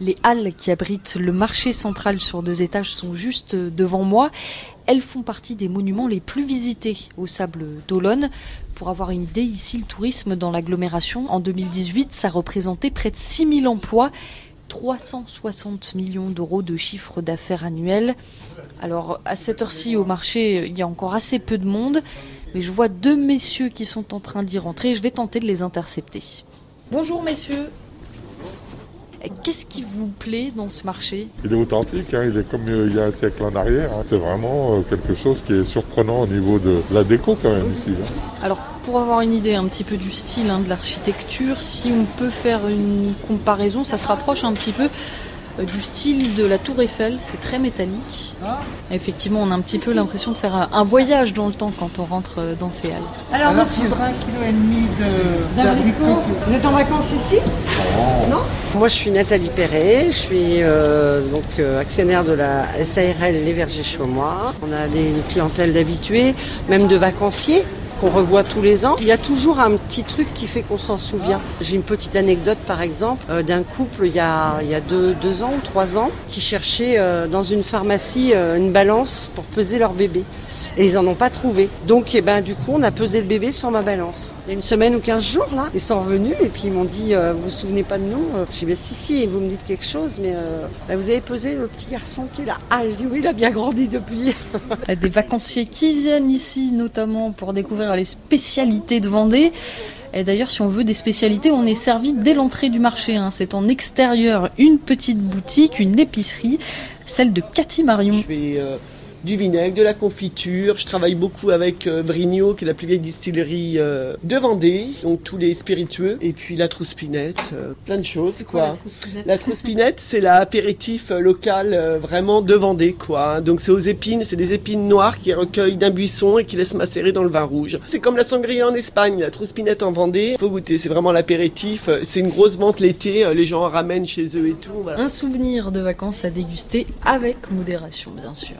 Les halles qui abritent le marché central sur deux étages sont juste devant moi. Elles font partie des monuments les plus visités au Sable d'Olonne. Pour avoir une idée, ici, le tourisme dans l'agglomération, en 2018, ça représentait près de 6000 emplois, 360 millions d'euros de chiffre d'affaires annuel. Alors, à cette heure-ci, au marché, il y a encore assez peu de monde, mais je vois deux messieurs qui sont en train d'y rentrer. Je vais tenter de les intercepter. Bonjour, messieurs. Qu'est-ce qui vous plaît dans ce marché? Il est authentique, hein, il est comme euh, il y a un siècle en arrière. hein. C'est vraiment euh, quelque chose qui est surprenant au niveau de la déco quand même ici. hein. Alors, pour avoir une idée un petit peu du style hein, de l'architecture, si on peut faire une comparaison, ça se rapproche un petit peu du style de la Tour Eiffel. C'est très métallique. Effectivement, on a un petit peu l'impression de faire un- voyage dans le temps quand on rentre euh, dans ces halles. Alors, monsieur, un kilo et demi de. Vous êtes en vacances ici? Non Moi, je suis Nathalie Perret, je suis euh, donc euh, actionnaire de la SARL Les Vergers Chaumois. On a des, une clientèle d'habitués, même de vacanciers qu'on revoit tous les ans. Il y a toujours un petit truc qui fait qu'on s'en souvient. J'ai une petite anecdote, par exemple, euh, d'un couple il y a, il y a deux, deux ans ou trois ans qui cherchait euh, dans une pharmacie euh, une balance pour peser leur bébé. Et ils en ont pas trouvé. Donc, eh ben, du coup, on a pesé le bébé sur ma balance. Il y a une semaine ou 15 jours, là. Ils sont revenus et puis ils m'ont dit, euh, vous vous souvenez pas de nous? Euh, J'ai dit, ben, si, si, vous me dites quelque chose, mais euh, ben, vous avez pesé le petit garçon qui est là. Ah, dit, oui, il a bien grandi depuis. Des vacanciers qui viennent ici notamment pour découvrir les spécialités de Vendée. Et d'ailleurs, si on veut des spécialités, on est servi dès l'entrée du marché. hein. C'est en extérieur une petite boutique, une épicerie, celle de Cathy Marion. Je fais euh, du vinaigre, de la confiture. Je travaille beaucoup avec euh, Vrigno, qui est la plus vieille distillerie euh, de Vendée. Donc tous les spiritueux. Et puis la trouspinette, euh, plein de choses quoi. La trouspinette, c'est l'apéritif local vraiment de Vendée quoi. Donc c'est aux épines, c'est des épines noires qui recueillent d'un buisson et qui laissent macérer dans le vin rouge. C'est comme la sangria en Espagne, la trouspinette en Vendée. Faut goûter, c'est vraiment l'apéritif. C'est une grosse vente l'été, les gens en ramènent chez eux et tout. voilà. Un souvenir de vacances à déguster avec modération, bien sûr.